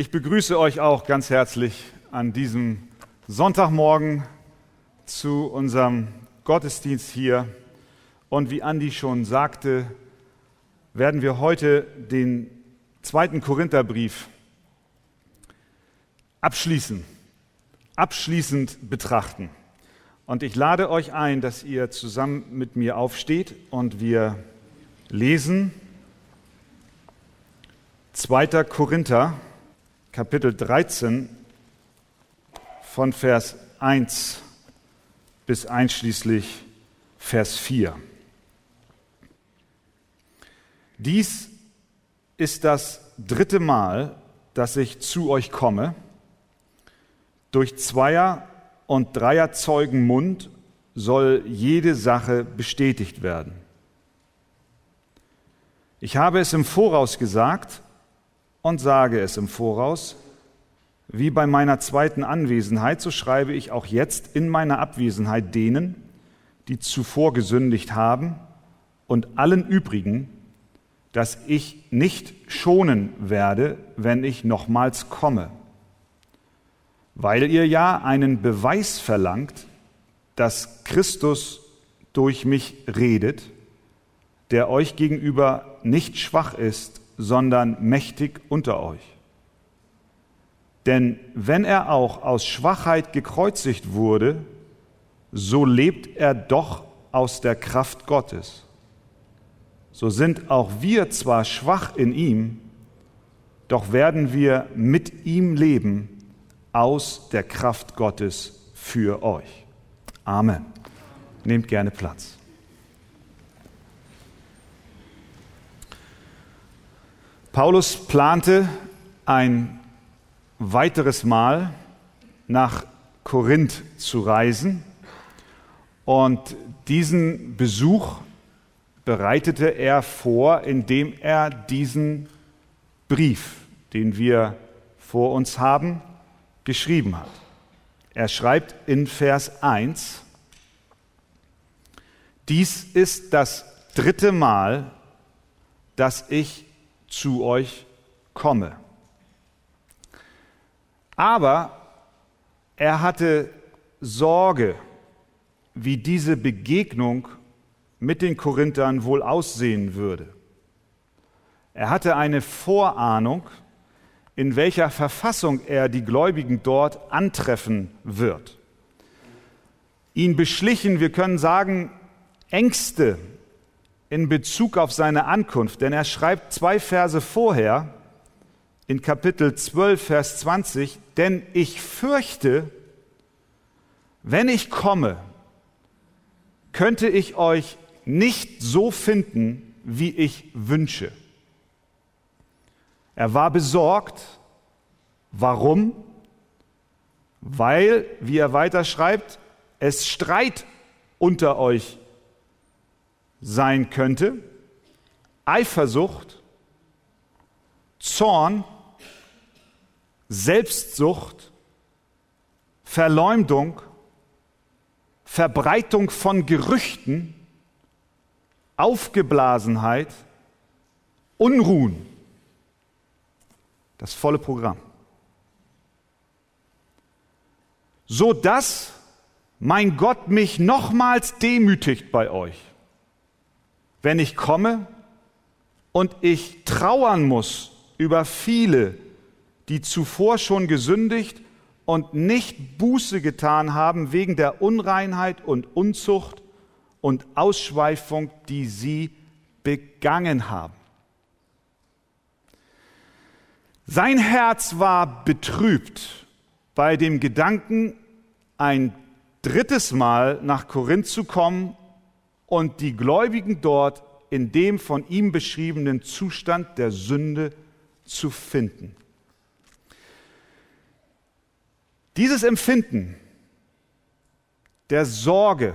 Ich begrüße euch auch ganz herzlich an diesem Sonntagmorgen zu unserem Gottesdienst hier. Und wie Andi schon sagte, werden wir heute den zweiten Korintherbrief abschließen, abschließend betrachten. Und ich lade euch ein, dass ihr zusammen mit mir aufsteht und wir lesen 2. Korinther, Kapitel 13, von Vers 1 bis einschließlich Vers 4. Dies ist das dritte Mal, dass ich zu euch komme. Durch Zweier- und Dreierzeugen Mund soll jede Sache bestätigt werden. Ich habe es im Voraus gesagt und sage es im Voraus, wie bei meiner zweiten Anwesenheit, so schreibe ich auch jetzt in meiner Abwesenheit denen, die zuvor gesündigt haben und allen übrigen, dass ich nicht schonen werde, wenn ich nochmals komme, weil ihr ja einen Beweis verlangt, dass Christus durch mich redet, der euch gegenüber nicht schwach ist, sondern mächtig unter euch. Denn wenn er auch aus Schwachheit gekreuzigt wurde, so lebt er doch aus der Kraft Gottes. So sind auch wir zwar schwach in ihm, doch werden wir mit ihm leben aus der Kraft Gottes für euch. Amen. Nehmt gerne Platz. Paulus plante ein weiteres Mal nach Korinth zu reisen und diesen Besuch bereitete er vor, indem er diesen Brief, den wir vor uns haben, geschrieben hat. Er schreibt in Vers 1, dies ist das dritte Mal, dass ich zu euch komme. Aber er hatte Sorge, wie diese Begegnung mit den Korinthern wohl aussehen würde. Er hatte eine Vorahnung, in welcher Verfassung er die Gläubigen dort antreffen wird. Ihn beschlichen, wir können sagen, Ängste in Bezug auf seine Ankunft, denn er schreibt zwei Verse vorher in Kapitel 12, Vers 20, denn ich fürchte, wenn ich komme, könnte ich euch nicht so finden, wie ich wünsche. Er war besorgt. Warum? Weil, wie er weiter schreibt, es Streit unter euch sein könnte, Eifersucht, Zorn, Selbstsucht, Verleumdung, Verbreitung von Gerüchten, Aufgeblasenheit, Unruhen. Das volle Programm. So dass mein Gott mich nochmals demütigt bei euch wenn ich komme und ich trauern muss über viele, die zuvor schon gesündigt und nicht Buße getan haben wegen der Unreinheit und Unzucht und Ausschweifung, die sie begangen haben. Sein Herz war betrübt bei dem Gedanken, ein drittes Mal nach Korinth zu kommen und die Gläubigen dort in dem von ihm beschriebenen Zustand der Sünde zu finden. Dieses Empfinden der Sorge,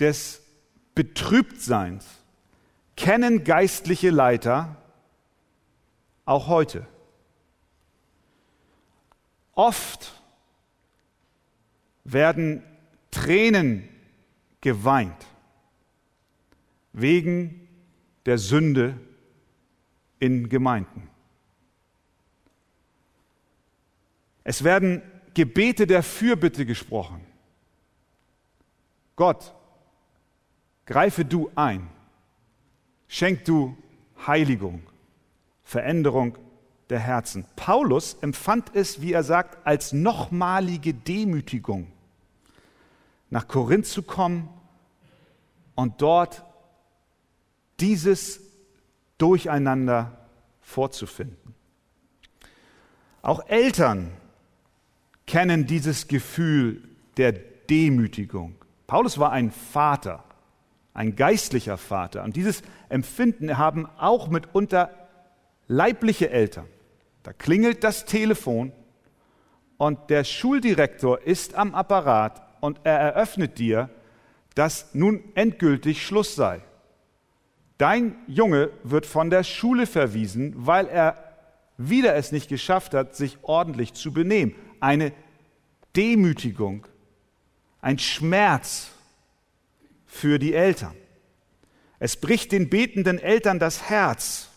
des Betrübtseins kennen geistliche Leiter auch heute. Oft werden Tränen geweint wegen der Sünde in Gemeinden. Es werden Gebete der Fürbitte gesprochen. Gott, greife du ein. Schenk du Heiligung, Veränderung der Herzen. Paulus empfand es, wie er sagt, als nochmalige Demütigung, nach Korinth zu kommen und dort dieses Durcheinander vorzufinden. Auch Eltern kennen dieses Gefühl der Demütigung. Paulus war ein Vater, ein geistlicher Vater. Und dieses Empfinden haben auch mitunter leibliche Eltern. Da klingelt das Telefon und der Schuldirektor ist am Apparat und er eröffnet dir, dass nun endgültig Schluss sei. Dein Junge wird von der Schule verwiesen, weil er wieder es nicht geschafft hat, sich ordentlich zu benehmen. Eine Demütigung, ein Schmerz für die Eltern. Es bricht den betenden Eltern das Herz,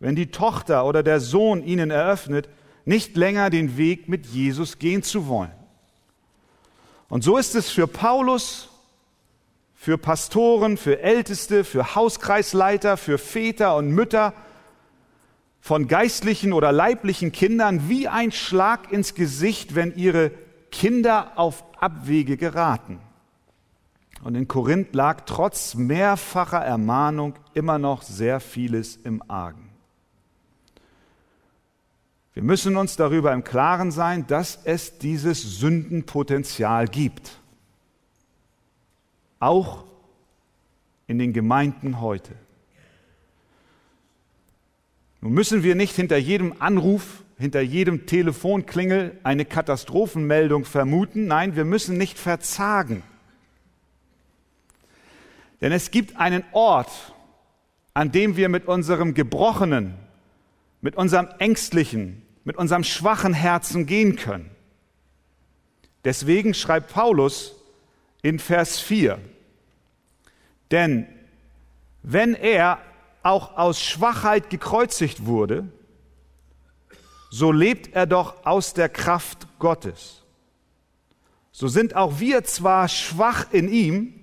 wenn die Tochter oder der Sohn ihnen eröffnet, nicht länger den Weg mit Jesus gehen zu wollen. Und so ist es für Paulus, für Pastoren, für Älteste, für Hauskreisleiter, für Väter und Mütter von geistlichen oder leiblichen Kindern wie ein Schlag ins Gesicht, wenn ihre Kinder auf Abwege geraten. Und in Korinth lag trotz mehrfacher Ermahnung immer noch sehr vieles im Argen. Wir müssen uns darüber im Klaren sein, dass es dieses Sündenpotenzial gibt. Auch in den Gemeinden heute. Nun müssen wir nicht hinter jedem Anruf, hinter jedem Telefonklingel eine Katastrophenmeldung vermuten. Nein, wir müssen nicht verzagen. Denn es gibt einen Ort, an dem wir mit unserem gebrochenen, mit unserem ängstlichen, mit unserem schwachen Herzen gehen können. Deswegen schreibt Paulus in Vers 4, denn wenn er auch aus Schwachheit gekreuzigt wurde, so lebt er doch aus der Kraft Gottes. So sind auch wir zwar schwach in ihm,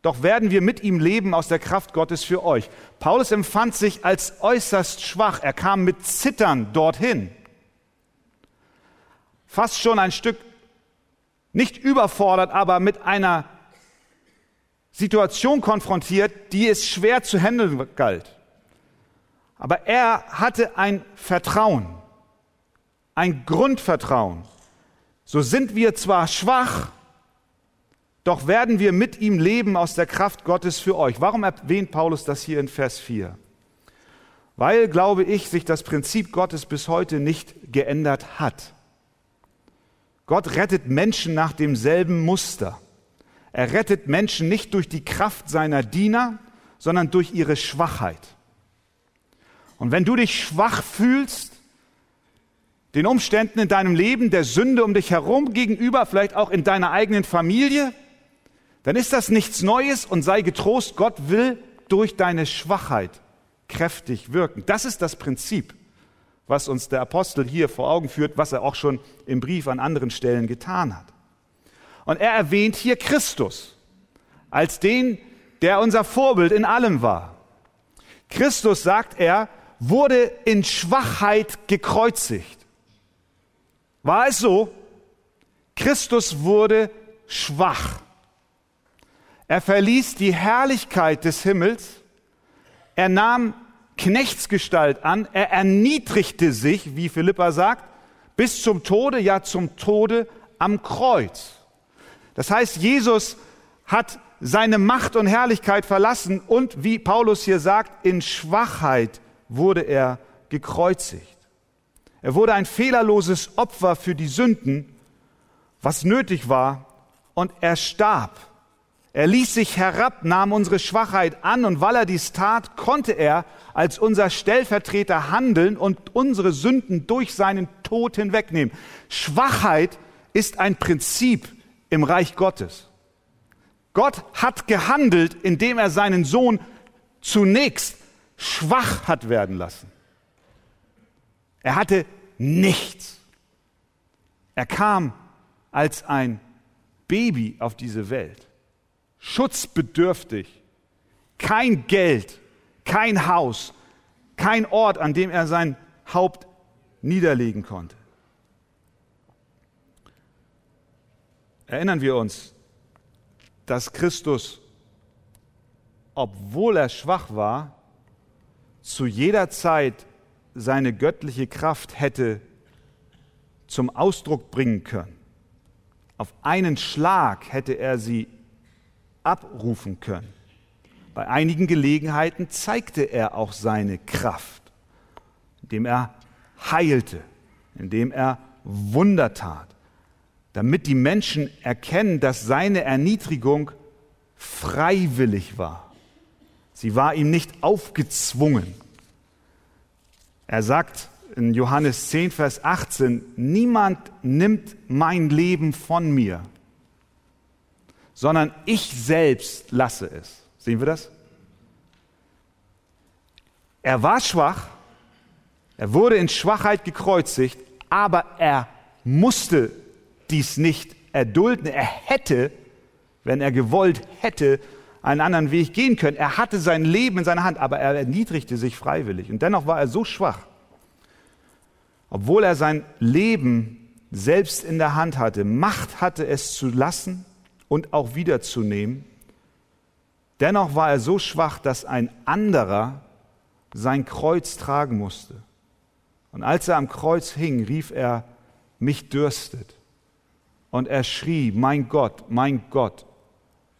doch werden wir mit ihm leben aus der Kraft Gottes für euch. Paulus empfand sich als äußerst schwach. Er kam mit Zittern dorthin. Fast schon ein Stück nicht überfordert, aber mit einer Situation konfrontiert, die es schwer zu handeln galt. Aber er hatte ein Vertrauen, ein Grundvertrauen. So sind wir zwar schwach, doch werden wir mit ihm leben aus der Kraft Gottes für euch. Warum erwähnt Paulus das hier in Vers 4? Weil, glaube ich, sich das Prinzip Gottes bis heute nicht geändert hat. Gott rettet Menschen nach demselben Muster. Er rettet Menschen nicht durch die Kraft seiner Diener, sondern durch ihre Schwachheit. Und wenn du dich schwach fühlst, den Umständen in deinem Leben, der Sünde um dich herum gegenüber, vielleicht auch in deiner eigenen Familie, dann ist das nichts Neues und sei getrost, Gott will durch deine Schwachheit kräftig wirken. Das ist das Prinzip, was uns der Apostel hier vor Augen führt, was er auch schon im Brief an anderen Stellen getan hat. Und er erwähnt hier Christus als den, der unser Vorbild in allem war. Christus, sagt er, wurde in Schwachheit gekreuzigt. War es so? Christus wurde schwach. Er verließ die Herrlichkeit des Himmels, er nahm Knechtsgestalt an, er erniedrigte sich, wie Philippa sagt, bis zum Tode, ja zum Tode am Kreuz. Das heißt, Jesus hat seine Macht und Herrlichkeit verlassen und, wie Paulus hier sagt, in Schwachheit wurde er gekreuzigt. Er wurde ein fehlerloses Opfer für die Sünden, was nötig war, und er starb er ließ sich herab, nahm unsere Schwachheit an und weil er dies tat, konnte er als unser Stellvertreter handeln und unsere Sünden durch seinen Tod hinwegnehmen. Schwachheit ist ein Prinzip im Reich Gottes. Gott hat gehandelt, indem er seinen Sohn zunächst schwach hat werden lassen. Er hatte nichts. Er kam als ein Baby auf diese Welt, schutzbedürftig, kein Geld, kein Haus, kein Ort, an dem er sein Haupt niederlegen konnte. Erinnern wir uns, dass Christus, obwohl er schwach war, zu jeder Zeit seine göttliche Kraft hätte zum Ausdruck bringen können. Auf einen Schlag hätte er sie abrufen können. Bei einigen Gelegenheiten zeigte er auch seine Kraft, indem er heilte, indem er Wunder tat, damit die Menschen erkennen, dass seine Erniedrigung freiwillig war. Sie war ihm nicht aufgezwungen. Er sagt in Johannes 10, Vers 18, niemand nimmt mein Leben von mir, sondern ich selbst lasse es. Sehen wir das? Er war schwach, er wurde in Schwachheit gekreuzigt, aber er musste dies nicht erdulden. Er hätte, wenn er gewollt hätte, einen anderen Weg gehen können. Er hatte sein Leben in seiner Hand, aber er erniedrigte sich freiwillig. Und dennoch war er so schwach, obwohl er sein Leben selbst in der Hand hatte, Macht hatte es zu lassen und auch wiederzunehmen. Dennoch war er so schwach, dass ein anderer sein Kreuz tragen musste. Und als er am Kreuz hing, rief er, mich dürstet. Und er schrie, mein Gott, mein Gott,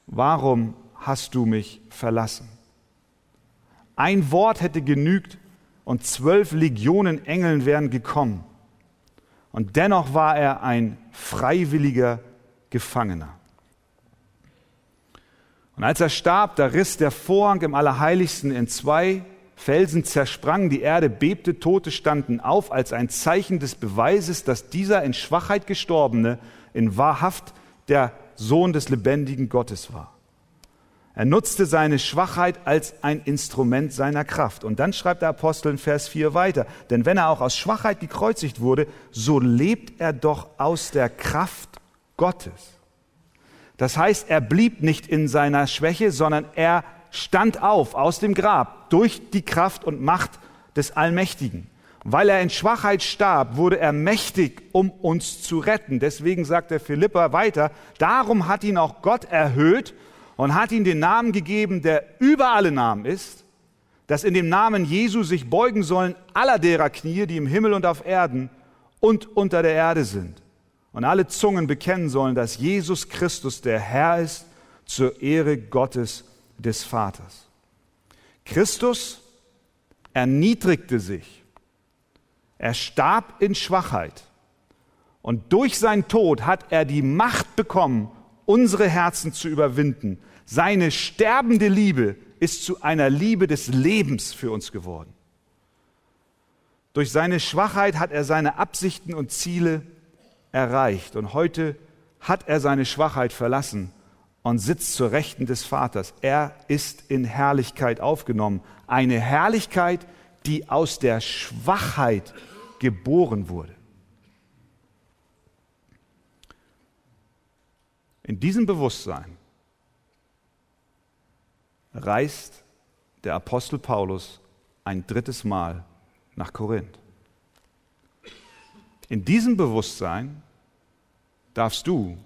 warum hast du mich verlassen? Ein Wort hätte genügt und zwölf Legionen Engeln wären gekommen. Und dennoch war er ein freiwilliger Gefangener. Und als er starb, da riss der Vorhang im Allerheiligsten in zwei, Felsen zersprangen, die Erde bebte, Tote standen auf als ein Zeichen des Beweises, dass dieser in Schwachheit gestorbene in wahrhaft der Sohn des lebendigen Gottes war. Er nutzte seine Schwachheit als ein Instrument seiner Kraft. Und dann schreibt der Apostel in Vers 4 weiter, denn wenn er auch aus Schwachheit gekreuzigt wurde, so lebt er doch aus der Kraft Gottes. Das heißt, er blieb nicht in seiner Schwäche, sondern er stand auf aus dem Grab durch die Kraft und Macht des Allmächtigen. Weil er in Schwachheit starb, wurde er mächtig, um uns zu retten. Deswegen sagt der Philippa weiter, darum hat ihn auch Gott erhöht und hat ihm den Namen gegeben, der über alle Namen ist, dass in dem Namen Jesu sich beugen sollen aller derer Knie, die im Himmel und auf Erden und unter der Erde sind. Und alle Zungen bekennen sollen, dass Jesus Christus der Herr ist, zur Ehre Gottes des Vaters. Christus erniedrigte sich. Er starb in Schwachheit. Und durch seinen Tod hat er die Macht bekommen, unsere Herzen zu überwinden. Seine sterbende Liebe ist zu einer Liebe des Lebens für uns geworden. Durch seine Schwachheit hat er seine Absichten und Ziele erreicht. Und heute hat er seine Schwachheit verlassen und sitzt zur Rechten des Vaters. Er ist in Herrlichkeit aufgenommen. Eine Herrlichkeit, die aus der Schwachheit geboren wurde. In diesem Bewusstsein reist der Apostel Paulus ein drittes Mal nach Korinth. In diesem Bewusstsein darfst du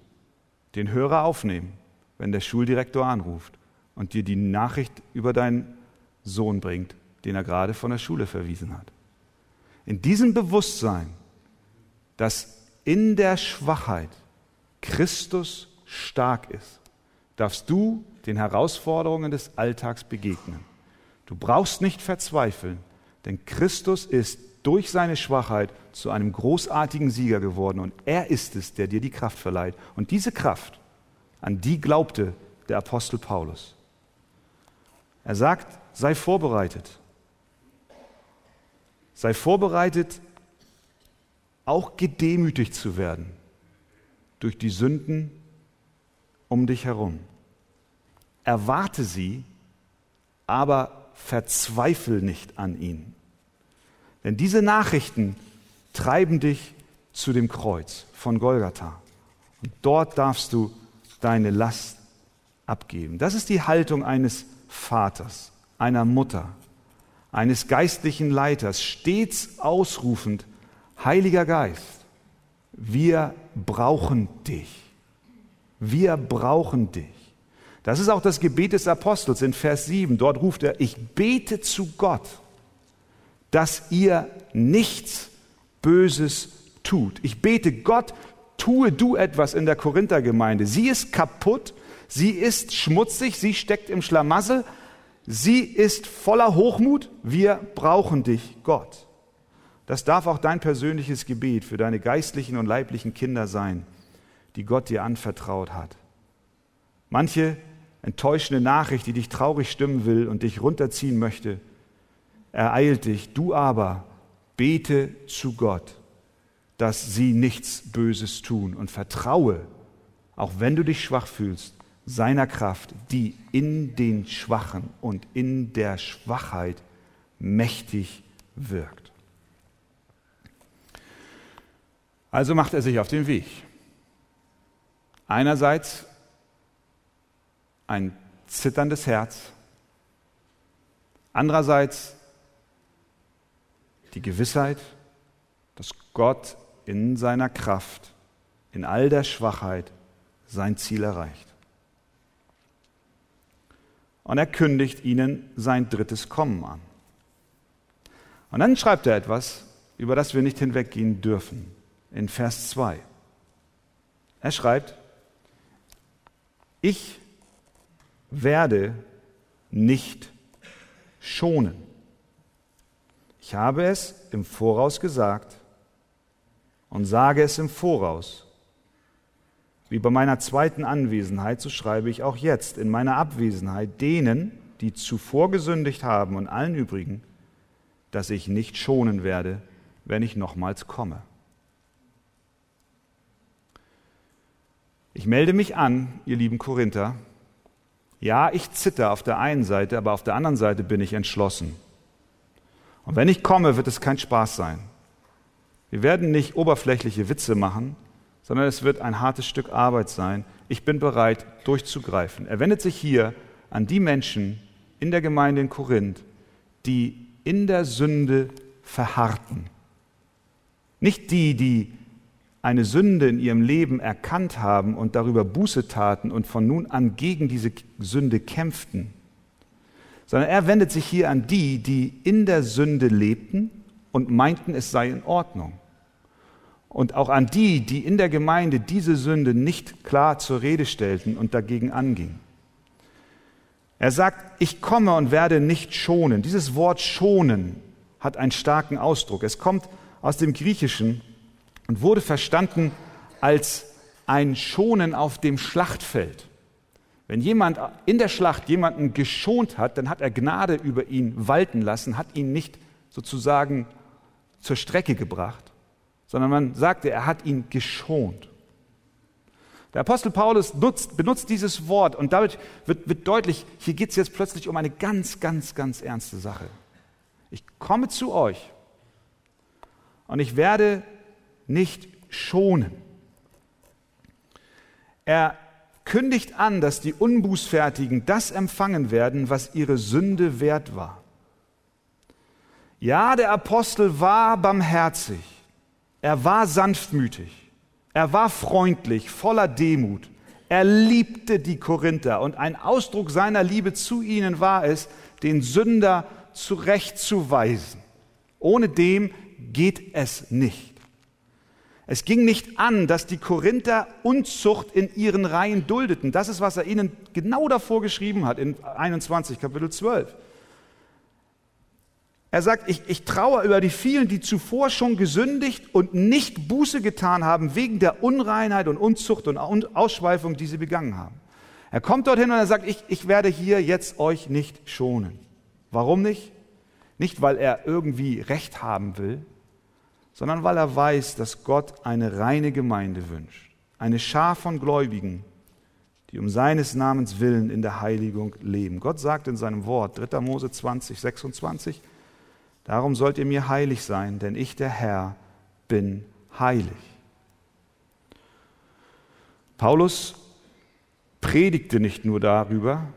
den Hörer aufnehmen wenn der Schuldirektor anruft und dir die Nachricht über deinen Sohn bringt, den er gerade von der Schule verwiesen hat. In diesem Bewusstsein, dass in der Schwachheit Christus stark ist, darfst du den Herausforderungen des Alltags begegnen. Du brauchst nicht verzweifeln, denn Christus ist durch seine Schwachheit zu einem großartigen Sieger geworden und er ist es, der dir die Kraft verleiht. Und diese Kraft, an die glaubte der Apostel Paulus. Er sagt, sei vorbereitet. Sei vorbereitet, auch gedemütigt zu werden durch die Sünden um dich herum. Erwarte sie, aber verzweifel nicht an ihnen. Denn diese Nachrichten treiben dich zu dem Kreuz. von Golgatha. Und dort darfst du deine Last abgeben. Das ist die Haltung eines Vaters, einer Mutter, eines geistlichen Leiters, stets ausrufend, Heiliger Geist, wir brauchen dich. Wir brauchen dich. Das ist auch das Gebet des Apostels in Vers 7. Dort ruft er, ich bete zu Gott, dass ihr nichts Böses tut. Ich bete Gott, tue du etwas in der Korinthergemeinde. Sie ist kaputt, sie ist schmutzig, sie steckt im Schlamassel, sie ist voller Hochmut. Wir brauchen dich, Gott. Das darf auch dein persönliches Gebet für deine geistlichen und leiblichen Kinder sein, die Gott dir anvertraut hat. Manche enttäuschende Nachricht, die dich traurig stimmen will und dich runterziehen möchte, ereilt dich. Du aber bete zu Gott, dass sie nichts Böses tun und vertraue, auch wenn du dich schwach fühlst, seiner Kraft, die in den Schwachen und in der Schwachheit mächtig wirkt. Also macht er sich auf den Weg. Einerseits ein zitterndes Herz, andererseits die Gewissheit, dass Gott in seiner Kraft, in all der Schwachheit sein Ziel erreicht. Und er kündigt ihnen sein drittes Kommen an. Und dann schreibt er etwas, über das wir nicht hinweggehen dürfen in Vers 2. Er schreibt, ich werde nicht schonen. Ich habe es im Voraus gesagt und sage es im Voraus. Wie bei meiner zweiten Anwesenheit, so schreibe ich auch jetzt in meiner Abwesenheit denen, die zuvor gesündigt haben und allen übrigen, dass ich nicht schonen werde, wenn ich nochmals komme. Ich melde mich an, ihr lieben Korinther. Ja, ich zitter auf der einen Seite, aber auf der anderen Seite bin ich entschlossen. Und wenn ich komme, wird es kein Spaß sein. Wir werden nicht oberflächliche Witze machen, sondern es wird ein hartes Stück Arbeit sein. Ich bin bereit, durchzugreifen. Er wendet sich hier an die Menschen in der Gemeinde in Korinth, die in der Sünde verharrten. Nicht die, die eine Sünde in ihrem Leben erkannt haben und darüber Buße taten und von nun an gegen diese Sünde kämpften, sondern er wendet sich hier an die, die in der Sünde lebten und meinten, es sei in Ordnung. Und auch an die, die in der Gemeinde diese Sünde nicht klar zur Rede stellten und dagegen angingen. Er sagt, ich komme und werde nicht schonen. Dieses Wort schonen hat einen starken Ausdruck. Es kommt aus dem Griechischen und wurde verstanden als ein Schonen auf dem Schlachtfeld. Wenn jemand in der Schlacht jemanden geschont hat, dann hat er Gnade über ihn walten lassen, hat ihn nicht sozusagen zur Strecke gebracht, sondern man sagte, er hat ihn geschont. Der Apostel Paulus nutzt, benutzt dieses Wort und damit wird, wird deutlich, hier geht es jetzt plötzlich um eine ganz, ganz, ganz ernste Sache. Ich komme zu euch und ich werde nicht schonen. Er kündigt an, dass die Unbußfertigen das empfangen werden, was ihre Sünde wert war. Ja, der Apostel war barmherzig, er war sanftmütig, er war freundlich, voller Demut, er liebte die Korinther und ein Ausdruck seiner Liebe zu ihnen war es, den Sünder zurechtzuweisen. Ohne dem geht es nicht. Es ging nicht an, dass die Korinther Unzucht in ihren Reihen duldeten. Das ist, was er ihnen genau davor geschrieben hat in 21, Kapitel 12. Er sagt, ich, ich traue über die vielen, die zuvor schon gesündigt und nicht Buße getan haben wegen der Unreinheit und Unzucht und Ausschweifung, die sie begangen haben. Er kommt dorthin und er sagt, ich, ich werde hier jetzt euch nicht schonen. Warum nicht? Nicht, weil er irgendwie Recht haben will, sondern weil er weiß, dass Gott eine reine Gemeinde wünscht. Eine Schar von Gläubigen, die um seines Namens willen in der Heiligung leben. Gott sagt in seinem Wort, 3. Mose 20, 26, Darum sollt ihr mir heilig sein, denn ich, der Herr, bin heilig. Paulus predigte nicht nur darüber,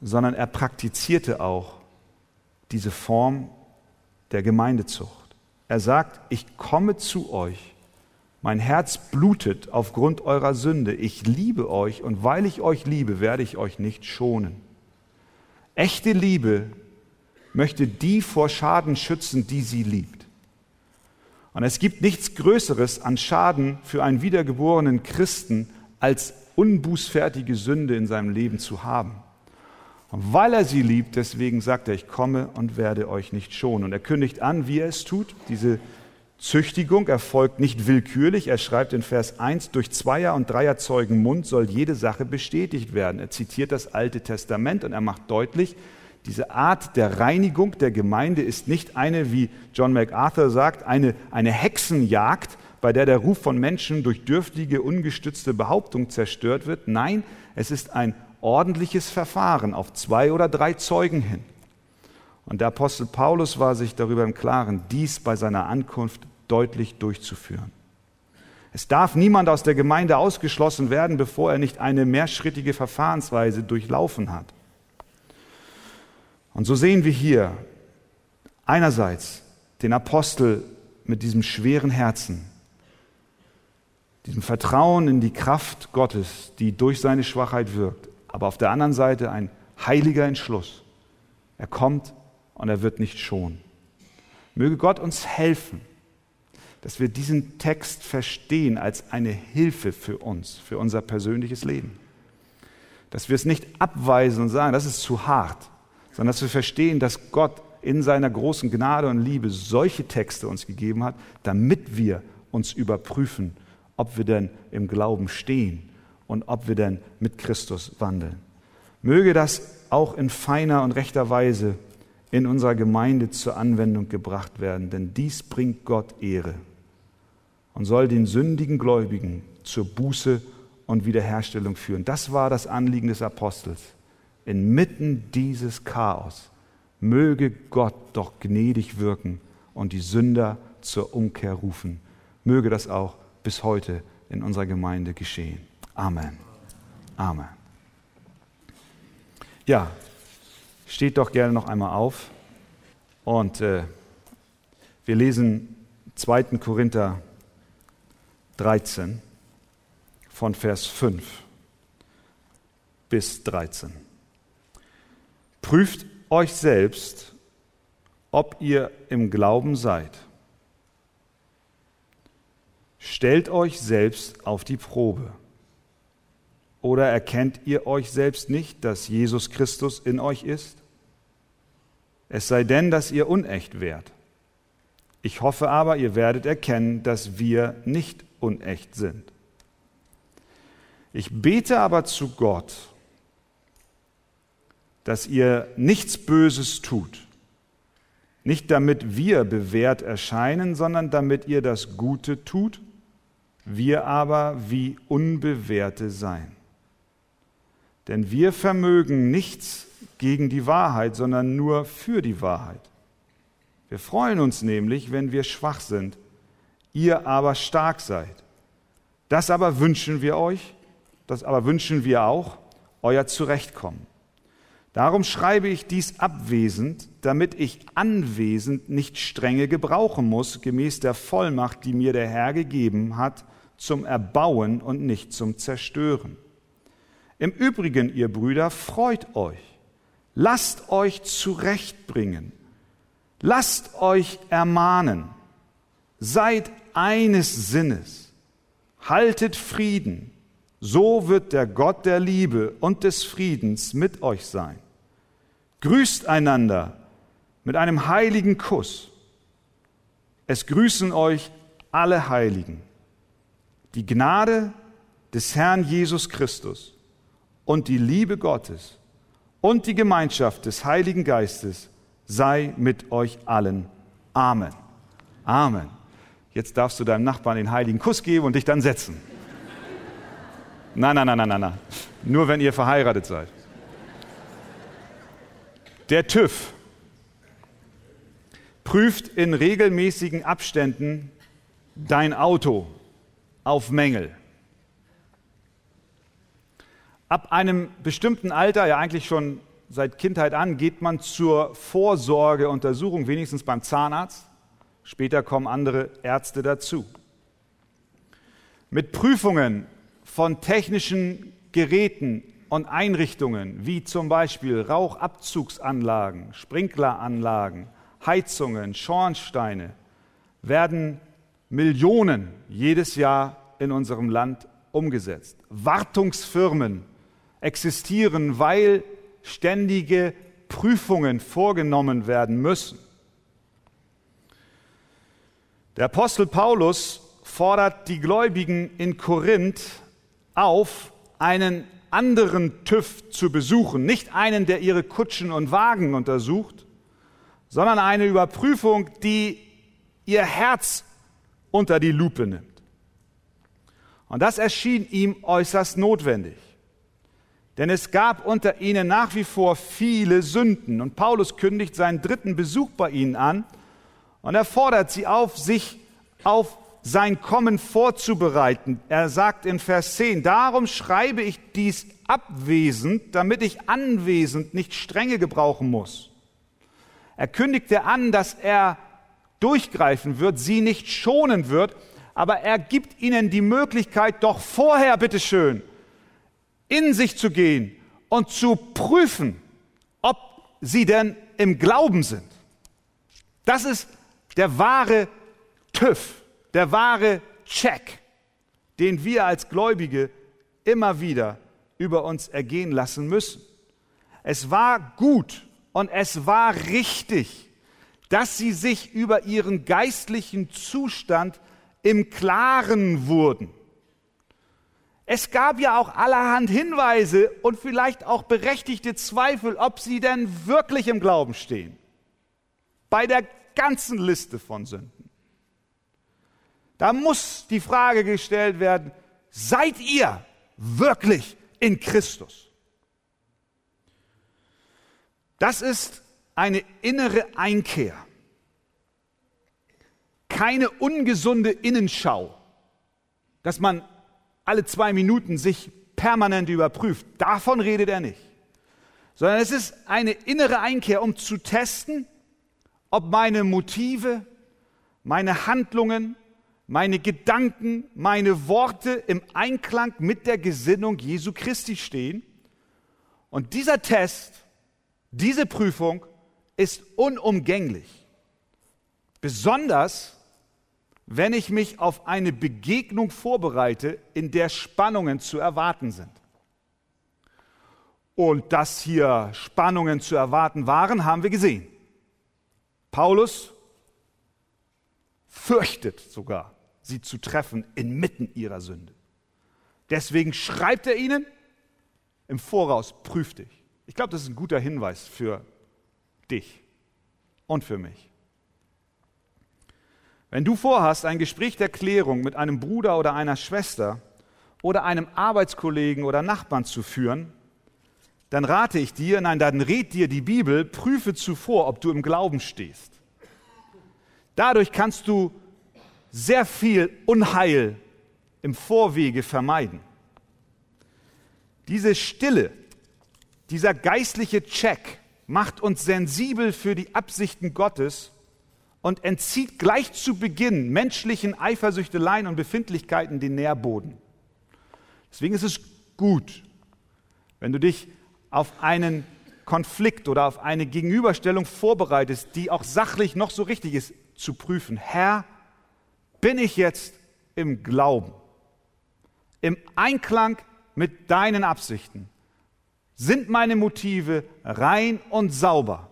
sondern er praktizierte auch diese Form der Gemeindezucht. Er sagt, ich komme zu euch, mein Herz blutet aufgrund eurer Sünde, ich liebe euch und weil ich euch liebe, werde ich euch nicht schonen. Echte Liebe möchte die vor Schaden schützen, die sie liebt. Und es gibt nichts Größeres an Schaden für einen wiedergeborenen Christen, als unbußfertige Sünde in seinem Leben zu haben. Und weil er sie liebt, deswegen sagt er, ich komme und werde euch nicht schonen. Und er kündigt an, wie er es tut. Diese Züchtigung erfolgt nicht willkürlich. Er schreibt in Vers 1, durch Zweier- und Dreierzeugen Mund soll jede Sache bestätigt werden. Er zitiert das Alte Testament und er macht deutlich, diese Art der Reinigung der Gemeinde ist nicht eine, wie John MacArthur sagt, eine, eine Hexenjagd, bei der der Ruf von Menschen durch dürftige, ungestützte Behauptung zerstört wird. Nein, es ist ein ordentliches Verfahren auf zwei oder drei Zeugen hin. Und der Apostel Paulus war sich darüber im Klaren, dies bei seiner Ankunft deutlich durchzuführen. Es darf niemand aus der Gemeinde ausgeschlossen werden, bevor er nicht eine mehrschrittige Verfahrensweise durchlaufen hat. Und so sehen wir hier einerseits den Apostel mit diesem schweren Herzen, diesem Vertrauen in die Kraft Gottes, die durch seine Schwachheit wirkt, aber auf der anderen Seite ein heiliger Entschluss. Er kommt und er wird nicht schonen. Möge Gott uns helfen, dass wir diesen Text verstehen als eine Hilfe für uns, für unser persönliches Leben. Dass wir es nicht abweisen und sagen, das ist zu hart, sondern dass wir verstehen, dass Gott in seiner großen Gnade und Liebe solche Texte uns gegeben hat, damit wir uns überprüfen ob wir denn im Glauben stehen und ob wir denn mit Christus wandeln. Möge das auch in feiner und rechter Weise in unserer Gemeinde zur Anwendung gebracht werden, denn dies bringt Gott Ehre und soll den sündigen Gläubigen zur Buße und Wiederherstellung führen. Das war das Anliegen des Apostels. Inmitten dieses Chaos möge Gott doch gnädig wirken und die Sünder zur Umkehr rufen. Möge das auch bis heute in unserer Gemeinde geschehen. Amen. Amen. Ja, steht doch gerne noch einmal auf und äh, wir lesen 2. Korinther 13 von Vers 5 bis 13. Prüft euch selbst, ob ihr im Glauben seid. Stellt euch selbst auf die Probe. Oder erkennt ihr euch selbst nicht, dass Jesus Christus in euch ist? Es sei denn, dass ihr unecht wärt. Ich hoffe aber, ihr werdet erkennen, dass wir nicht unecht sind. Ich bete aber zu Gott, dass ihr nichts Böses tut, nicht damit wir bewährt erscheinen, sondern damit ihr das Gute tut wir aber wie Unbewährte sein. Denn wir vermögen nichts gegen die Wahrheit, sondern nur für die Wahrheit. Wir freuen uns nämlich, wenn wir schwach sind, ihr aber stark seid. Das aber wünschen wir euch, das aber wünschen wir auch, euer Zurechtkommen. Darum schreibe ich dies abwesend, damit ich anwesend nicht strenge gebrauchen muss, gemäß der Vollmacht, die mir der Herr gegeben hat, zum Erbauen und nicht zum Zerstören. Im Übrigen, ihr Brüder, freut euch, lasst euch zurechtbringen, lasst euch ermahnen, seid eines Sinnes, haltet Frieden, so wird der Gott der Liebe und des Friedens mit euch sein. Grüßt einander mit einem heiligen Kuss. Es grüßen euch alle Heiligen. Die Gnade des Herrn Jesus Christus und die Liebe Gottes und die Gemeinschaft des Heiligen Geistes sei mit euch allen. Amen. Amen. Jetzt darfst du deinem Nachbarn den heiligen Kuss geben und dich dann setzen. Nein, nein, nein, nein, nein, nein. Nur wenn ihr verheiratet seid. Der TÜV prüft in regelmäßigen Abständen dein Auto auf Mängel. Ab einem bestimmten Alter, ja eigentlich schon seit Kindheit an, geht man zur Vorsorgeuntersuchung, wenigstens beim Zahnarzt. Später kommen andere Ärzte dazu. Mit Prüfungen von technischen Geräten und Einrichtungen, wie zum Beispiel Rauchabzugsanlagen, Sprinkleranlagen, Heizungen, Schornsteine, werden Millionen jedes Jahr in unserem Land umgesetzt. Wartungsfirmen existieren, weil ständige Prüfungen vorgenommen werden müssen. Der Apostel Paulus fordert die Gläubigen in Korinth auf, einen anderen TÜV zu besuchen, nicht einen, der ihre Kutschen und Wagen untersucht, sondern eine Überprüfung, die ihr Herz unter die Lupe nimmt. Und das erschien ihm äußerst notwendig. Denn es gab unter ihnen nach wie vor viele Sünden. Und Paulus kündigt seinen dritten Besuch bei ihnen an und er fordert sie auf, sich auf sein Kommen vorzubereiten. Er sagt in Vers 10, darum schreibe ich dies abwesend, damit ich anwesend nicht strenge gebrauchen muss. Er kündigte an, dass er durchgreifen wird, sie nicht schonen wird, aber er gibt ihnen die Möglichkeit, doch vorher, bitteschön, in sich zu gehen und zu prüfen, ob sie denn im Glauben sind. Das ist der wahre TÜV, der wahre Check, den wir als Gläubige immer wieder über uns ergehen lassen müssen. Es war gut und es war richtig, dass sie sich über ihren geistlichen Zustand im Klaren wurden. Es gab ja auch allerhand Hinweise und vielleicht auch berechtigte Zweifel, ob sie denn wirklich im Glauben stehen. Bei der ganzen Liste von Sünden. Da muss die Frage gestellt werden, seid ihr wirklich in Christus? Das ist eine innere Einkehr, keine ungesunde Innenschau, dass man alle zwei Minuten sich permanent überprüft. Davon redet er nicht. Sondern es ist eine innere Einkehr, um zu testen, ob meine Motive, meine Handlungen, meine Gedanken, meine Worte im Einklang mit der Gesinnung Jesu Christi stehen. Und dieser Test, diese Prüfung ist unumgänglich. Besonders wenn ich mich auf eine Begegnung vorbereite, in der Spannungen zu erwarten sind. Und dass hier Spannungen zu erwarten waren, haben wir gesehen. Paulus fürchtet sogar, sie zu treffen inmitten ihrer Sünde. Deswegen schreibt er ihnen im Voraus, prüf dich. Ich glaube, das ist ein guter Hinweis für dich und für mich. Wenn du vorhast, ein Gespräch der Klärung mit einem Bruder oder einer Schwester oder einem Arbeitskollegen oder Nachbarn zu führen, dann rate ich dir, nein, dann rät dir die Bibel, prüfe zuvor, ob du im Glauben stehst. Dadurch kannst du sehr viel Unheil im Vorwege vermeiden. Diese Stille, dieser geistliche Check macht uns sensibel für die Absichten Gottes und entzieht gleich zu Beginn menschlichen Eifersüchteleien und Befindlichkeiten den Nährboden. Deswegen ist es gut, wenn du dich auf einen Konflikt oder auf eine Gegenüberstellung vorbereitest, die auch sachlich noch so richtig ist, zu prüfen. Herr, bin ich jetzt im Glauben, im Einklang mit deinen Absichten? Sind meine Motive rein und sauber?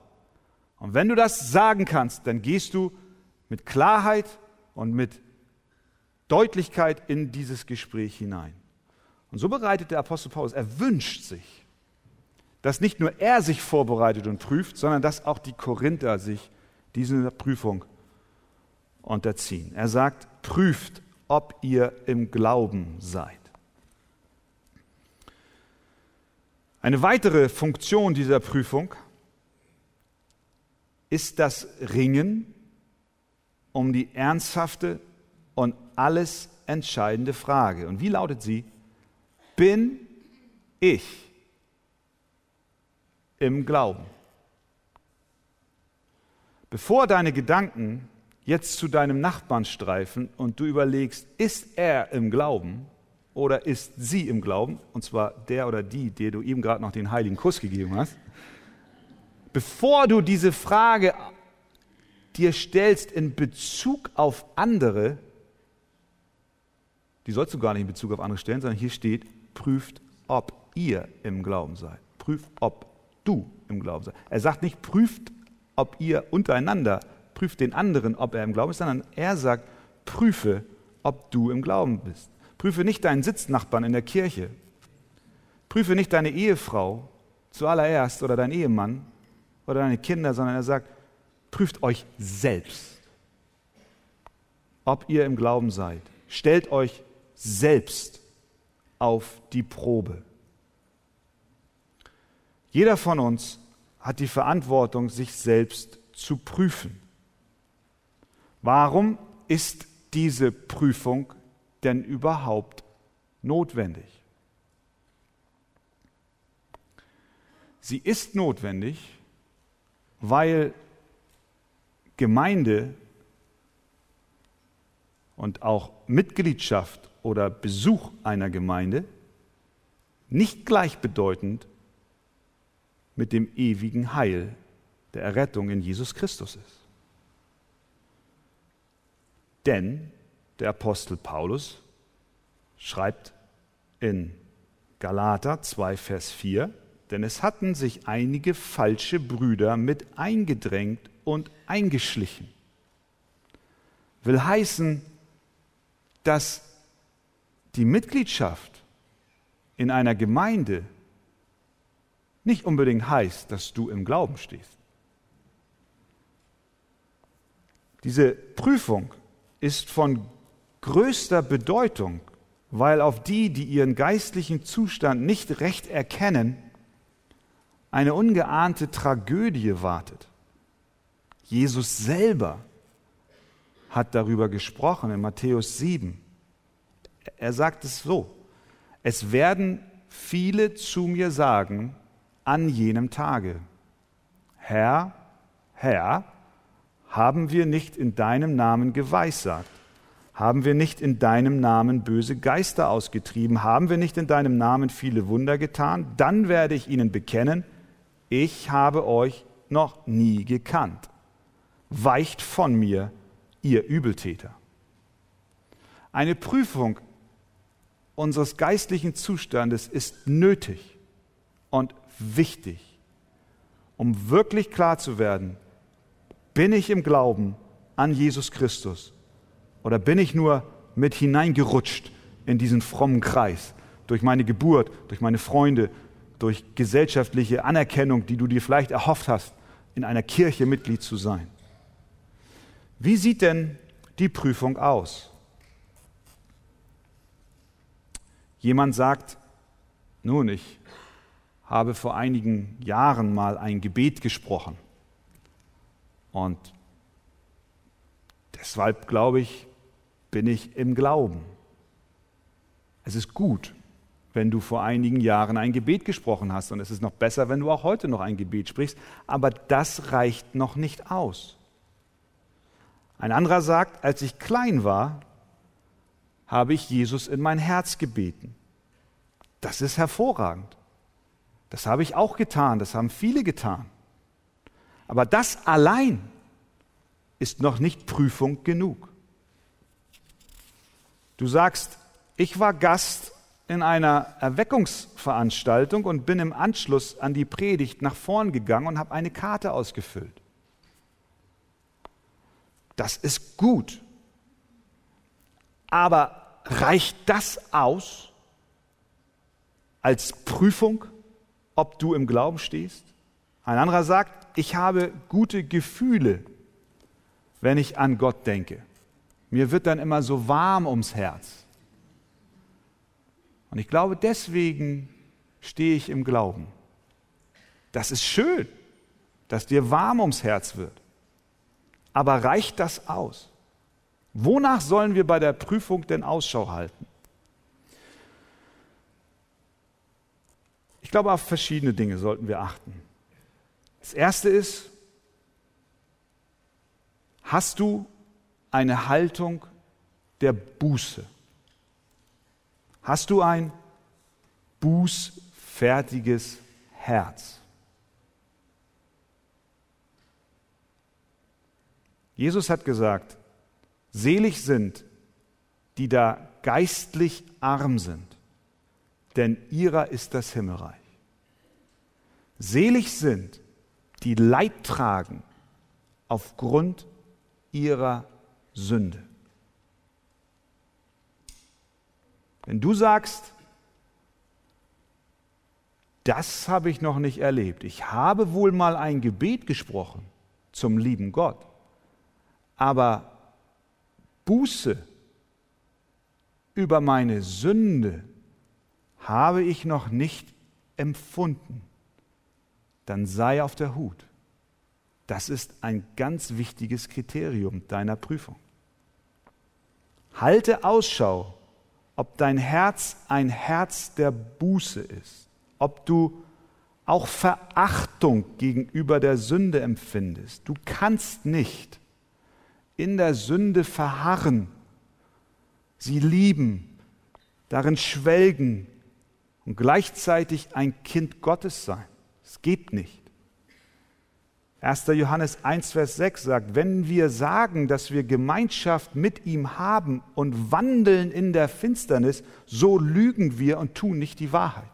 Und wenn du das sagen kannst, dann gehst du mit Klarheit und mit Deutlichkeit in dieses Gespräch hinein. Und so bereitet der Apostel Paulus, er wünscht sich, dass nicht nur er sich vorbereitet und prüft, sondern dass auch die Korinther sich dieser Prüfung unterziehen. Er sagt, prüft, ob ihr im Glauben seid. Eine weitere Funktion dieser Prüfung ist das Ringen um die ernsthafte und alles entscheidende Frage. Und wie lautet sie? Bin ich im Glauben. Bevor deine Gedanken jetzt zu deinem Nachbarn streifen und du überlegst, ist er im Glauben oder ist sie im Glauben, und zwar der oder die, der du eben gerade noch den heiligen Kuss gegeben hast, bevor du diese Frage dir stellst in Bezug auf andere, die sollst du gar nicht in Bezug auf andere stellen, sondern hier steht, prüft, ob ihr im Glauben seid. Prüft, ob du im Glauben seid. Er sagt nicht, prüft, ob ihr untereinander, prüft den anderen, ob er im Glauben ist, sondern er sagt, prüfe, ob du im Glauben bist. Prüfe nicht deinen Sitznachbarn in der Kirche. Prüfe nicht deine Ehefrau zuallererst oder deinen Ehemann oder deine Kinder, sondern er sagt, prüft euch selbst, ob ihr im Glauben seid. Stellt euch selbst auf die Probe. Jeder von uns hat die Verantwortung, sich selbst zu prüfen. Warum ist diese Prüfung denn überhaupt notwendig? Sie ist notwendig, weil Gemeinde und auch Mitgliedschaft oder Besuch einer Gemeinde nicht gleichbedeutend mit dem ewigen Heil der Errettung in Jesus Christus ist. Denn der Apostel Paulus schreibt in Galater 2, Vers 4, denn es hatten sich einige falsche Brüder mit eingedrängt und eingeschlichen. Will heißen, dass die Mitgliedschaft in einer Gemeinde nicht unbedingt heißt, dass du im Glauben stehst. Diese Prüfung ist von größter Bedeutung, weil auf die, die ihren geistlichen Zustand nicht recht erkennen, eine ungeahnte Tragödie wartet. Jesus selber hat darüber gesprochen in Matthäus 7. Er sagt es so, es werden viele zu mir sagen an jenem Tage, Herr, Herr, haben wir nicht in deinem Namen geweissagt? Haben wir nicht in deinem Namen böse Geister ausgetrieben? Haben wir nicht in deinem Namen viele Wunder getan? Dann werde ich ihnen bekennen, ich habe euch noch nie gekannt. Weicht von mir, ihr Übeltäter. Eine Prüfung unseres geistlichen Zustandes ist nötig und wichtig, um wirklich klar zu werden, bin ich im Glauben an Jesus Christus oder bin ich nur mit hineingerutscht in diesen frommen Kreis durch meine Geburt, durch meine Freunde, durch gesellschaftliche Anerkennung, die du dir vielleicht erhofft hast, in einer Kirche Mitglied zu sein? Wie sieht denn die Prüfung aus? Jemand sagt, nun, ich habe vor einigen Jahren mal ein Gebet gesprochen. Und deshalb glaube ich, bin ich im Glauben. Es ist gut, wenn du vor einigen Jahren ein Gebet gesprochen hast. Und es ist noch besser, wenn du auch heute noch ein Gebet sprichst. Aber das reicht noch nicht aus. Ein anderer sagt, als ich klein war, habe ich Jesus in mein Herz gebeten. Das ist hervorragend. Das habe ich auch getan, das haben viele getan. Aber das allein ist noch nicht Prüfung genug. Du sagst, ich war Gast in einer Erweckungsveranstaltung und bin im Anschluss an die Predigt nach vorn gegangen und habe eine Karte ausgefüllt. Das ist gut. Aber reicht das aus als Prüfung, ob du im Glauben stehst? Ein anderer sagt, ich habe gute Gefühle, wenn ich an Gott denke. Mir wird dann immer so warm ums Herz. Und ich glaube, deswegen stehe ich im Glauben. Das ist schön, dass dir warm ums Herz wird. Aber reicht das aus? Wonach sollen wir bei der Prüfung denn Ausschau halten? Ich glaube, auf verschiedene Dinge sollten wir achten. Das erste ist, hast du eine Haltung der Buße? Hast du ein bußfertiges Herz? Jesus hat gesagt, selig sind, die da geistlich arm sind, denn ihrer ist das Himmelreich. Selig sind, die Leid tragen aufgrund ihrer Sünde. Wenn du sagst, das habe ich noch nicht erlebt, ich habe wohl mal ein Gebet gesprochen zum lieben Gott, aber Buße über meine Sünde habe ich noch nicht empfunden, dann sei auf der Hut. Das ist ein ganz wichtiges Kriterium deiner Prüfung. Halte Ausschau, ob dein Herz ein Herz der Buße ist, ob du auch Verachtung gegenüber der Sünde empfindest. Du kannst nicht in der Sünde verharren, sie lieben, darin schwelgen und gleichzeitig ein Kind Gottes sein. Es geht nicht. 1. Johannes 1, Vers 6 sagt, wenn wir sagen, dass wir Gemeinschaft mit ihm haben und wandeln in der Finsternis, so lügen wir und tun nicht die Wahrheit.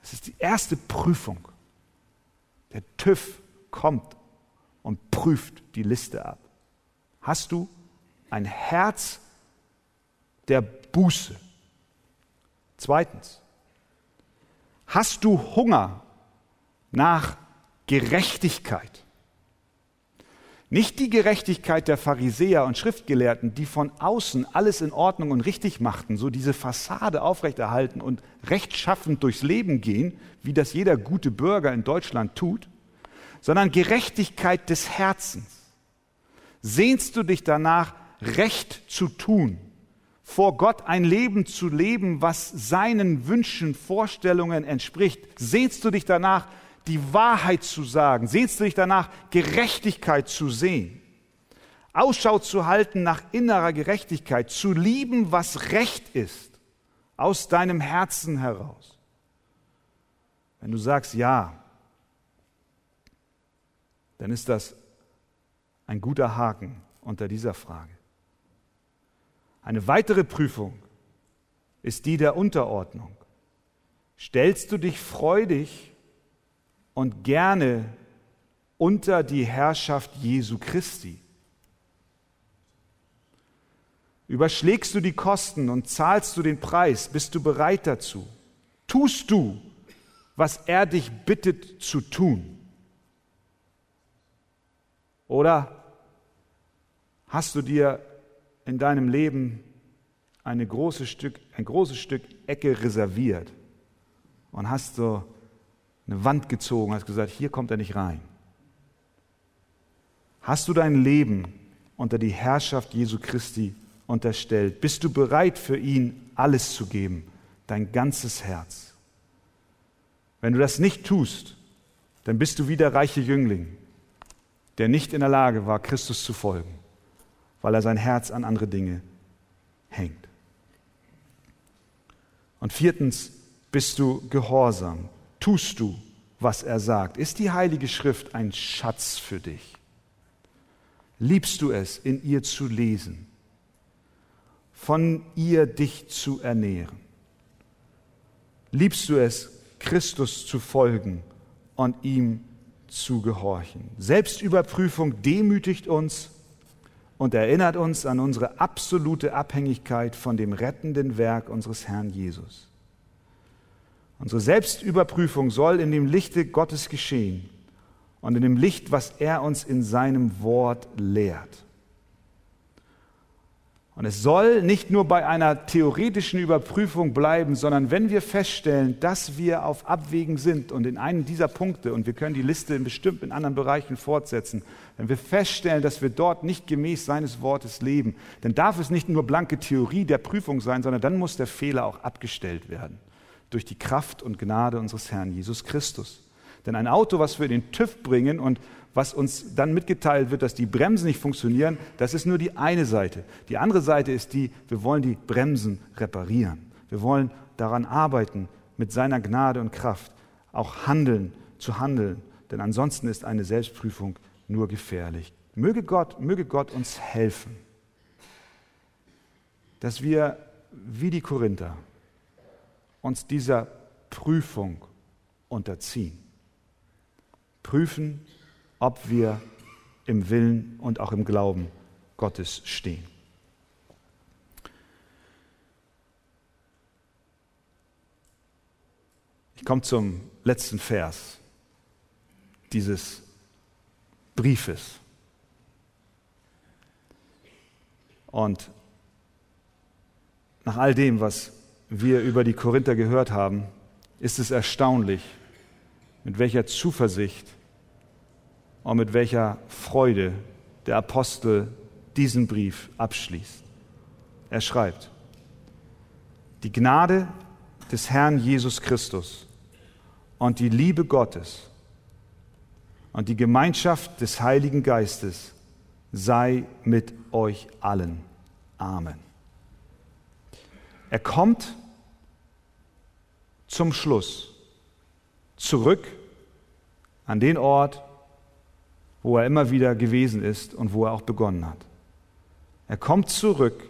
Das ist die erste Prüfung. Der TÜV kommt und prüft die Liste ab. Hast du ein Herz der Buße? Zweitens, hast du Hunger nach Gerechtigkeit? Nicht die Gerechtigkeit der Pharisäer und Schriftgelehrten, die von außen alles in Ordnung und richtig machten, so diese Fassade aufrechterhalten und rechtschaffend durchs Leben gehen, wie das jeder gute Bürger in Deutschland tut, sondern Gerechtigkeit des Herzens. Sehnst du dich danach, Recht zu tun, vor Gott ein Leben zu leben, was seinen Wünschen, Vorstellungen entspricht? Sehnst du dich danach, die Wahrheit zu sagen? Sehnst du dich danach, Gerechtigkeit zu sehen? Ausschau zu halten nach innerer Gerechtigkeit, zu lieben, was Recht ist, aus deinem Herzen heraus. Wenn du sagst ja, dann ist das ein guter Haken unter dieser Frage. Eine weitere Prüfung ist die der Unterordnung. Stellst du dich freudig und gerne unter die Herrschaft Jesu Christi? Überschlägst du die Kosten und zahlst du den Preis? Bist du bereit dazu? Tust du, was er dich bittet zu tun? Oder hast du dir in deinem Leben große Stück, ein großes Stück Ecke reserviert und hast so eine Wand gezogen, hast gesagt, hier kommt er nicht rein? Hast du dein Leben unter die Herrschaft Jesu Christi unterstellt? Bist du bereit für ihn alles zu geben, dein ganzes Herz? Wenn du das nicht tust, dann bist du wie der reiche Jüngling, der nicht in der Lage war, Christus zu folgen, weil er sein Herz an andere Dinge hängt. Und viertens, bist du gehorsam? Tust du, was er sagt? Ist die Heilige Schrift ein Schatz für dich? Liebst du es, in ihr zu lesen, von ihr dich zu ernähren? Liebst du es, Christus zu folgen und ihm zu gehorchen. Selbstüberprüfung demütigt uns und erinnert uns an unsere absolute Abhängigkeit von dem rettenden Werk unseres Herrn Jesus. Unsere Selbstüberprüfung soll in dem Lichte Gottes geschehen und in dem Licht, was er uns in seinem Wort lehrt. Und es soll nicht nur bei einer theoretischen Überprüfung bleiben, sondern wenn wir feststellen, dass wir auf Abwägen sind und in einem dieser Punkte, und wir können die Liste in bestimmten anderen Bereichen fortsetzen, wenn wir feststellen, dass wir dort nicht gemäß seines Wortes leben, dann darf es nicht nur blanke Theorie der Prüfung sein, sondern dann muss der Fehler auch abgestellt werden. Durch die Kraft und Gnade unseres Herrn Jesus Christus. Denn ein Auto, was wir in den TÜV bringen und was uns dann mitgeteilt wird, dass die Bremsen nicht funktionieren, das ist nur die eine Seite. Die andere Seite ist die, wir wollen die Bremsen reparieren. Wir wollen daran arbeiten, mit seiner Gnade und Kraft auch handeln, zu handeln. Denn ansonsten ist eine Selbstprüfung nur gefährlich. Möge Gott, möge Gott uns helfen, dass wir wie die Korinther uns dieser Prüfung unterziehen. Prüfen, ob wir im Willen und auch im Glauben Gottes stehen. Ich komme zum letzten Vers dieses Briefes. Und nach all dem, was wir über die Korinther gehört haben, ist es erstaunlich, mit welcher Zuversicht und mit welcher Freude der Apostel diesen Brief abschließt. Er schreibt, die Gnade des Herrn Jesus Christus und die Liebe Gottes und die Gemeinschaft des Heiligen Geistes sei mit euch allen. Amen. Er kommt zum Schluss zurück an den Ort, wo er immer wieder gewesen ist und wo er auch begonnen hat. Er kommt zurück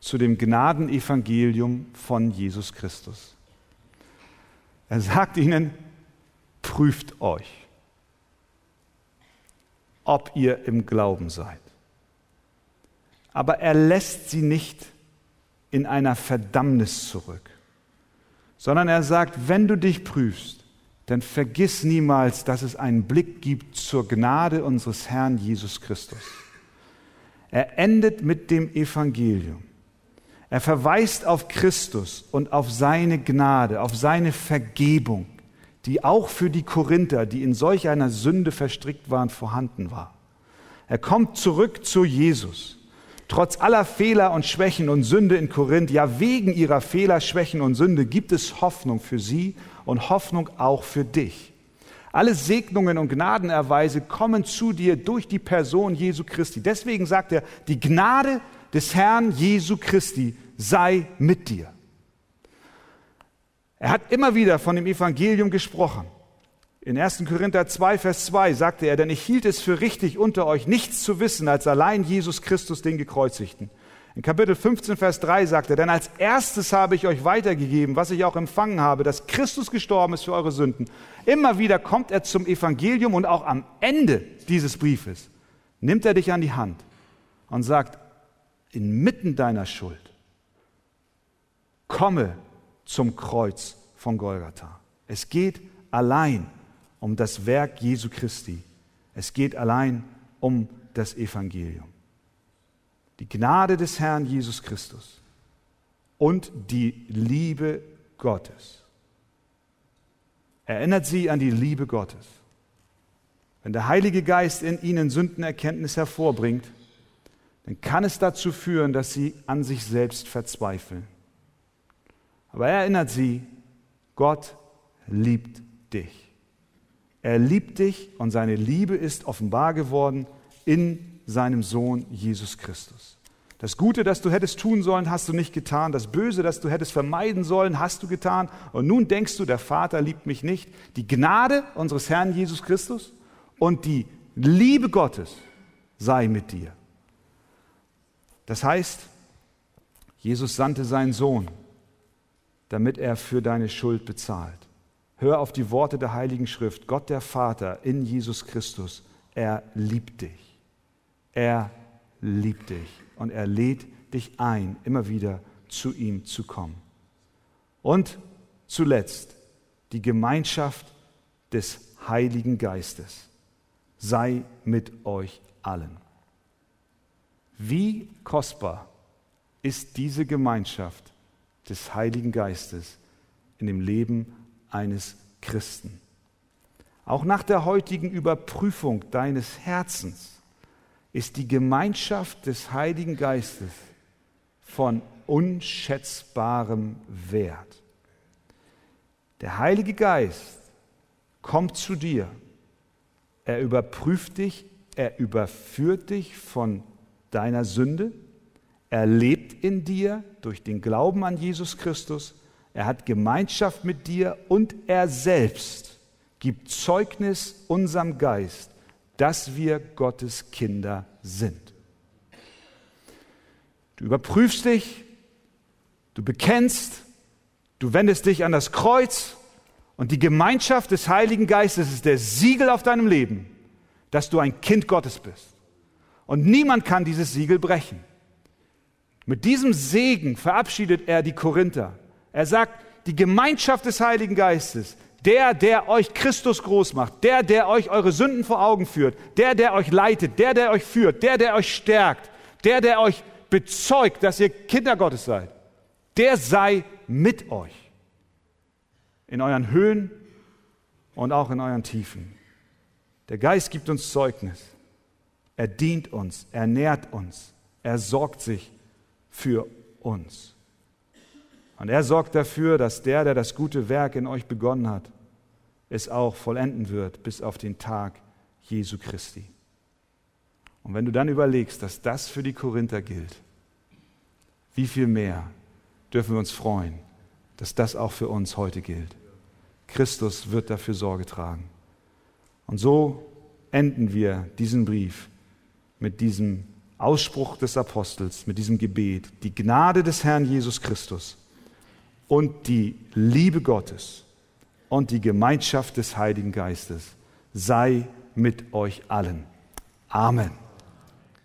zu dem Gnadenevangelium von Jesus Christus. Er sagt ihnen, prüft euch, ob ihr im Glauben seid. Aber er lässt sie nicht in einer Verdammnis zurück, sondern er sagt, wenn du dich prüfst, dann vergiss niemals, dass es einen Blick gibt zur Gnade unseres Herrn Jesus Christus. Er endet mit dem Evangelium. Er verweist auf Christus und auf seine Gnade, auf seine Vergebung, die auch für die Korinther, die in solch einer Sünde verstrickt waren, vorhanden war. Er kommt zurück zu Jesus. Trotz aller Fehler und Schwächen und Sünde in Korinth, ja wegen ihrer Fehler, Schwächen und Sünde, gibt es Hoffnung für sie und Hoffnung auch für dich. Alle Segnungen und Gnadenerweise kommen zu dir durch die Person Jesu Christi. Deswegen sagt er, die Gnade des Herrn Jesu Christi sei mit dir. Er hat immer wieder von dem Evangelium gesprochen. In 1. Korinther 2, Vers 2 sagte er, denn ich hielt es für richtig, unter euch nichts zu wissen als allein Jesus Christus, den Gekreuzigten in Kapitel 15, Vers 3 sagt er, denn als erstes habe ich euch weitergegeben, was ich auch empfangen habe, dass Christus gestorben ist für eure Sünden. Immer wieder kommt er zum Evangelium und auch am Ende dieses Briefes nimmt er dich an die Hand und sagt, inmitten deiner Schuld, komme zum Kreuz von Golgatha. Es geht allein um das Werk Jesu Christi. Es geht allein um das Evangelium die Gnade des Herrn Jesus Christus und die Liebe Gottes. Erinnert sie an die Liebe Gottes. Wenn der Heilige Geist in ihnen Sündenerkenntnis hervorbringt, dann kann es dazu führen, dass sie an sich selbst verzweifeln. Aber er erinnert sie, Gott liebt dich. Er liebt dich und seine Liebe ist offenbar geworden in seinem Sohn Jesus Christus. Das Gute, das du hättest tun sollen, hast du nicht getan. Das Böse, das du hättest vermeiden sollen, hast du getan. Und nun denkst du, der Vater liebt mich nicht. Die Gnade unseres Herrn Jesus Christus und die Liebe Gottes sei mit dir. Das heißt, Jesus sandte seinen Sohn, damit er für deine Schuld bezahlt. Hör auf die Worte der Heiligen Schrift. Gott der Vater in Jesus Christus, er liebt dich. Er liebt dich und er lädt dich ein, immer wieder zu ihm zu kommen. Und zuletzt die Gemeinschaft des Heiligen Geistes sei mit euch allen. Wie kostbar ist diese Gemeinschaft des Heiligen Geistes in dem Leben eines Christen. Auch nach der heutigen Überprüfung deines Herzens ist die Gemeinschaft des Heiligen Geistes von unschätzbarem Wert. Der Heilige Geist kommt zu dir. Er überprüft dich, er überführt dich von deiner Sünde. Er lebt in dir durch den Glauben an Jesus Christus. Er hat Gemeinschaft mit dir und er selbst gibt Zeugnis unserem Geist, dass wir Gottes Kinder sind. Du überprüfst dich, du bekennst, du wendest dich an das Kreuz und die Gemeinschaft des Heiligen Geistes ist der Siegel auf deinem Leben, dass du ein Kind Gottes bist. Und niemand kann dieses Siegel brechen. Mit diesem Segen verabschiedet er die Korinther. Er sagt, die Gemeinschaft des Heiligen Geistes, der, der euch Christus groß macht, der, der euch eure Sünden vor Augen führt, der, der euch leitet, der, der euch führt, der, der euch stärkt, der, der euch bezeugt, dass ihr Kinder Gottes seid, der sei mit euch in euren Höhen und auch in euren Tiefen. Der Geist gibt uns Zeugnis. Er dient uns, er nährt uns, er sorgt sich für uns. Und er sorgt dafür, dass der, der das gute Werk in euch begonnen hat, es auch vollenden wird bis auf den Tag Jesu Christi. Und wenn du dann überlegst, dass das für die Korinther gilt, wie viel mehr dürfen wir uns freuen, dass das auch für uns heute gilt. Christus wird dafür Sorge tragen. Und so enden wir diesen Brief mit diesem Ausspruch des Apostels, mit diesem Gebet. Die Gnade des Herrn Jesus Christus und die Liebe Gottes und die Gemeinschaft des Heiligen Geistes sei mit euch allen. Amen.